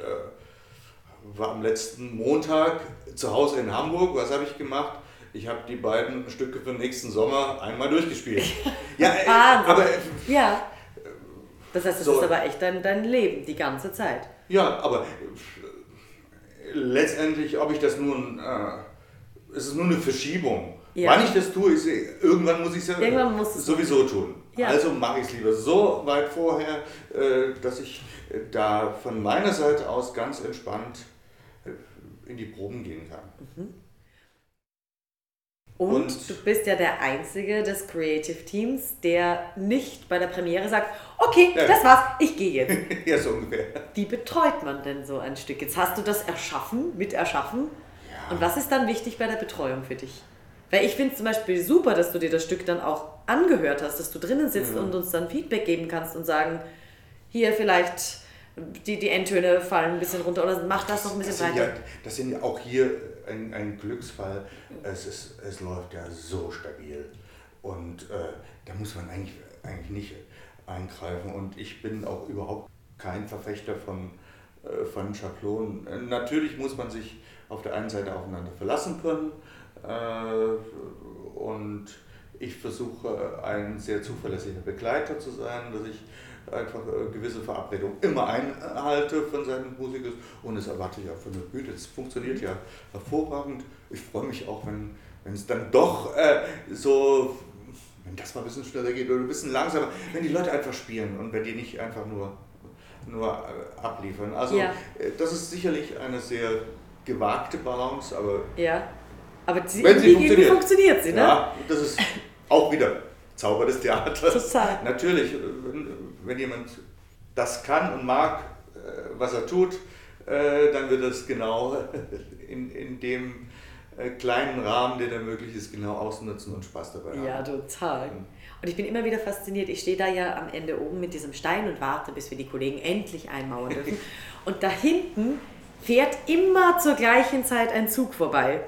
war am letzten Montag zu Hause in Hamburg. Was habe ich gemacht? Ich habe die beiden Stücke für den nächsten Sommer einmal durchgespielt. ja, äh, aber. Ja. Das heißt, das so. ist aber echt dein, dein Leben die ganze Zeit. Ja, aber äh, letztendlich, ob ich das nun. Äh, es ist nur eine Verschiebung. Ja. Wann ich das tue, ist, irgendwann muss ich es ja sowieso tun. Ja. Also mache ich es lieber so weit vorher, äh, dass ich da von meiner Seite aus ganz entspannt in die Proben gehen kann. Mhm. Und, und, du bist ja der Einzige des Creative Teams, der nicht bei der Premiere sagt, okay, ja. das war's, ich gehe jetzt. ja, so ungefähr. Wie betreut man denn so ein Stück? Jetzt hast du das erschaffen, mit erschaffen. Ja. Und was ist dann wichtig bei der Betreuung für dich? Weil ich finde es zum Beispiel super, dass du dir das Stück dann auch angehört hast, dass du drinnen sitzt mhm. und uns dann Feedback geben kannst und sagen, hier vielleicht die, die Endtöne fallen ein bisschen runter oder macht das noch ein bisschen das weiter. Ja, das sind ja auch hier ein, ein Glücksfall. Es, ist, es läuft ja so stabil. Und äh, da muss man eigentlich, eigentlich nicht eingreifen. Und ich bin auch überhaupt kein Verfechter von, äh, von Schablonen. Natürlich muss man sich auf der einen Seite aufeinander verlassen können. Äh, und ich versuche ein sehr zuverlässiger Begleiter zu sein, dass ich einfach äh, gewisse Verabredungen immer einhalte von seinen Musikern und das erwarte ich auch von der Bühne. Das funktioniert ja hervorragend. Ich freue mich auch, wenn, wenn es dann doch äh, so, wenn das mal ein bisschen schneller geht oder ein bisschen langsamer, wenn die Leute einfach spielen und wenn die nicht einfach nur, nur äh, abliefern. Also ja. Äh, das ist sicherlich eine sehr gewagte Balance, aber, ja. aber sie, wenn sie funktioniert, funktioniert sie, ne? Ja, das ist auch wieder Zauber des Theaters. Total. Natürlich, wenn, wenn jemand das kann und mag, äh, was er tut, äh, dann wird es genau in, in dem äh, kleinen Rahmen, der da möglich ist, genau ausnutzen und Spaß dabei haben. Ja, total. Und ich bin immer wieder fasziniert. Ich stehe da ja am Ende oben mit diesem Stein und warte, bis wir die Kollegen endlich einmauern dürfen. Und da hinten fährt immer zur gleichen Zeit ein Zug vorbei.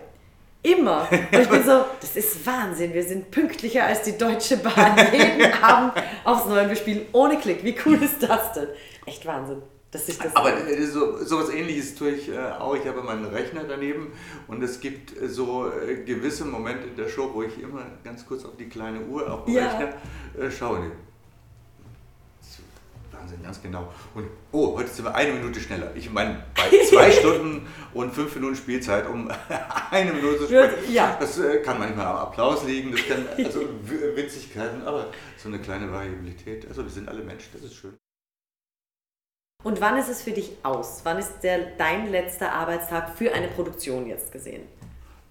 Immer. Und ich bin so, das ist Wahnsinn. Wir sind pünktlicher als die Deutsche Bahn. Jeden Abend aufs Neue. Wir spielen ohne Klick. Wie cool ist das denn? Echt Wahnsinn. Dass ich das Aber äh, so, so was ähnliches tue ich äh, auch. Ich habe meinen Rechner daneben und es gibt äh, so gewisse Momente in der Show, wo ich immer ganz kurz auf die kleine Uhr auf dem ja. Rechner schaue. Wahnsinn, ganz genau. Und oh, heute sind wir eine Minute schneller. Ich meine, bei zwei Stunden und fünf Minuten Spielzeit um eine Minute zu sprechen, ja. das äh, kann manchmal am Applaus liegen, das kann also Witzigkeiten, aber so eine kleine Variabilität. Also wir sind alle Menschen, das ist schön. Und wann ist es für dich aus? Wann ist der, dein letzter Arbeitstag für eine Produktion jetzt gesehen?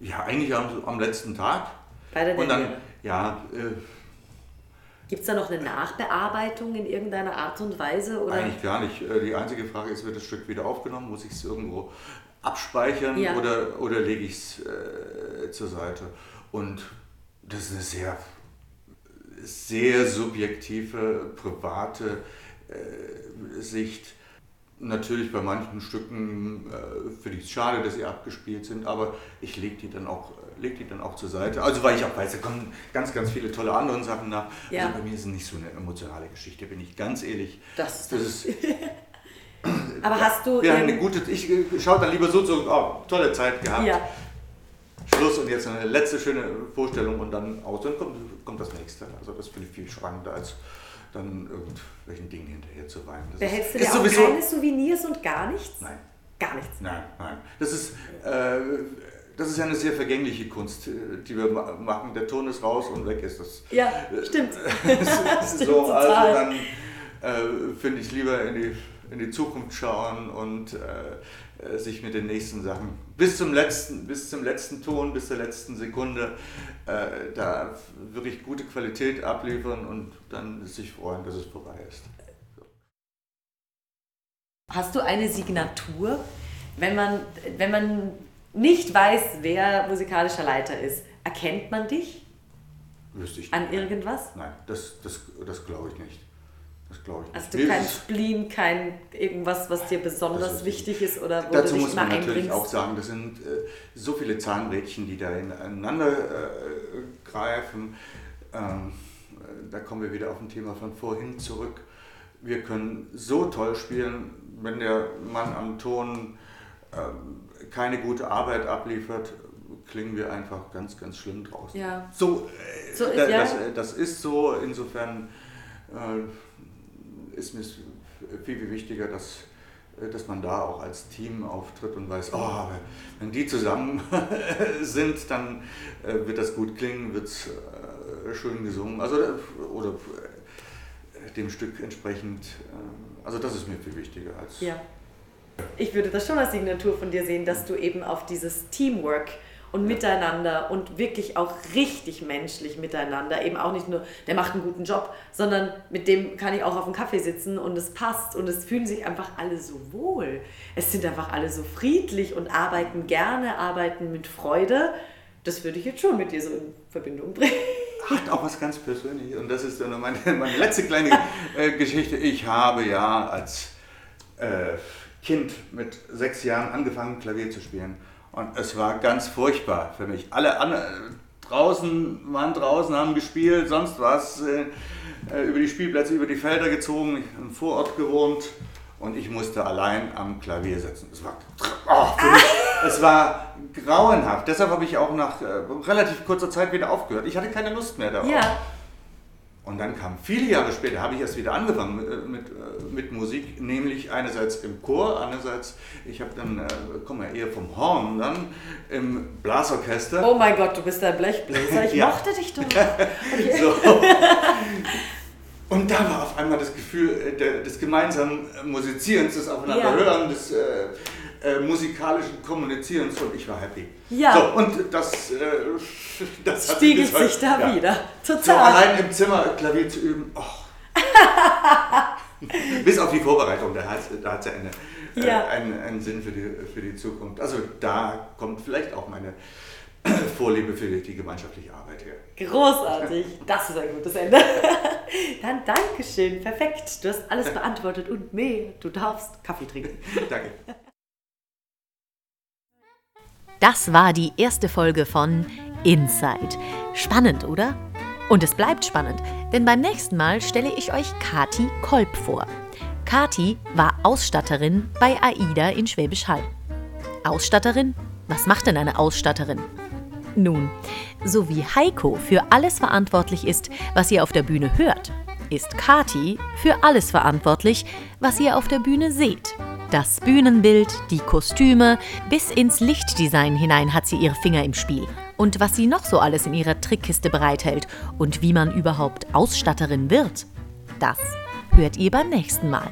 Ja, eigentlich am, am letzten Tag. Bei der Und dann, ja, äh, Gibt es da noch eine Nachbearbeitung in irgendeiner Art und Weise? Oder? Eigentlich gar nicht. Äh, die einzige Frage ist, wird das Stück wieder aufgenommen? Muss ich es irgendwo abspeichern ja. oder, oder lege ich es äh, zur Seite? Und das ist eine sehr, sehr subjektive, private äh, Sicht. Natürlich bei manchen Stücken äh, finde ich es schade, dass sie abgespielt sind, aber ich lege die dann auch leg die dann auch zur Seite. Also weil ich auch weiß, da kommen ganz, ganz viele tolle andere Sachen nach. Ja. Also bei mir ist es nicht so eine emotionale Geschichte, bin ich ganz ehrlich. Das, das ist. Aber hast du. Ja, eine gute. Ich äh, schaue dann lieber so zu, oh, tolle Zeit gehabt. Ja. Schluss und jetzt eine letzte schöne Vorstellung und dann aus. Dann kommt, kommt das nächste. Also das finde ich viel spannender als dann irgendwelchen Dingen hinterher zu weinen. Das Behältst du dir auch keine Souvenirs und gar nichts? Nein. Gar nichts. Nein, nein. Das ist, äh, das ist ja eine sehr vergängliche Kunst, äh, die wir machen. Der Ton ist raus und weg ist das. Ja, stimmt. stimmt so, also dann äh, finde ich lieber in die, in die Zukunft schauen und äh, äh, sich mit den nächsten Sachen bis zum letzten, bis zum letzten Ton, bis zur letzten Sekunde äh, da wirklich gute Qualität abliefern und dann sich freuen, dass es vorbei ist. Hast du eine Signatur, wenn man, wenn man nicht weiß, wer musikalischer Leiter ist? Erkennt man dich? Wüsste ich nicht. An irgendwas? Nein, das, das, das glaube ich nicht. Das glaube ich nicht. Also du kein Spleen, kein irgendwas, was dir besonders ist wichtig ist oder wo Dazu du dich muss man natürlich auch sagen, das sind äh, so viele Zahnrädchen, die da ineinander äh, greifen. Ähm, äh, da kommen wir wieder auf ein Thema von vorhin zurück. Wir können so toll spielen, wenn der Mann am Ton äh, keine gute Arbeit abliefert, klingen wir einfach ganz, ganz schlimm draußen. Ja. So, äh, so ist, das, ja. das, das, ist so, insofern äh, ist mir viel, viel wichtiger, dass, äh, dass man da auch als Team auftritt und weiß, oh, wenn die zusammen sind, dann äh, wird das gut klingen, wird es äh, schön gesungen. Also, oder dem Stück entsprechend. Also das ist mir viel wichtiger als. Ja. Ich würde das schon als Signatur von dir sehen, dass du eben auf dieses Teamwork und miteinander und wirklich auch richtig menschlich miteinander, eben auch nicht nur, der macht einen guten Job, sondern mit dem kann ich auch auf dem Kaffee sitzen und es passt und es fühlen sich einfach alle so wohl. Es sind einfach alle so friedlich und arbeiten gerne, arbeiten mit Freude. Das würde ich jetzt schon mit dir so in Verbindung bringen hat auch was ganz Persönliches. Und das ist dann meine, meine letzte kleine äh, Geschichte. Ich habe ja als äh, Kind mit sechs Jahren angefangen, Klavier zu spielen. Und es war ganz furchtbar für mich. Alle draußen waren draußen, haben gespielt, sonst was, äh, äh, über die Spielplätze, über die Felder gezogen, im Vorort gewohnt und ich musste allein am Klavier sitzen. Es war, oh, mich, es war grauenhaft. Deshalb habe ich auch nach äh, relativ kurzer Zeit wieder aufgehört. Ich hatte keine Lust mehr darauf. Ja. Und dann kam viele Jahre später, habe ich erst wieder angefangen mit, äh, mit, äh, mit Musik, nämlich einerseits im Chor, andererseits, ich habe dann, äh, komm mal eher vom Horn, dann im Blasorchester. Oh mein Gott, du bist ein Blechbläser, ich ja. mochte dich doch. Okay. So. Und da war auf einmal das Gefühl des gemeinsamen Musizierens, des Aufeinanderhören, ja. des äh, äh, musikalischen Kommunizierens und ich war happy. Ja. So, und das, äh, das spiegelt sich, da ja. wieder. Total. So allein im Zimmer Klavier zu üben. Oh. Bis auf die Vorbereitung, da hat es da ja, eine, äh, ja. einen, einen Sinn für die, für die Zukunft. Also da kommt vielleicht auch meine Vorliebe für die gemeinschaftliche Arbeit her. Großartig, das ist ein gutes Ende. Dann Dankeschön, perfekt. Du hast alles beantwortet und mehr. Du darfst Kaffee trinken. Danke. Das war die erste Folge von Inside. Spannend, oder? Und es bleibt spannend, denn beim nächsten Mal stelle ich euch Kati Kolb vor. Kati war Ausstatterin bei AIDA in Schwäbisch Hall. Ausstatterin? Was macht denn eine Ausstatterin? Nun, so wie Heiko für alles verantwortlich ist, was ihr auf der Bühne hört, ist Kati für alles verantwortlich, was ihr auf der Bühne seht. Das Bühnenbild, die Kostüme, bis ins Lichtdesign hinein hat sie ihre Finger im Spiel. Und was sie noch so alles in ihrer Trickkiste bereithält und wie man überhaupt Ausstatterin wird, das hört ihr beim nächsten Mal.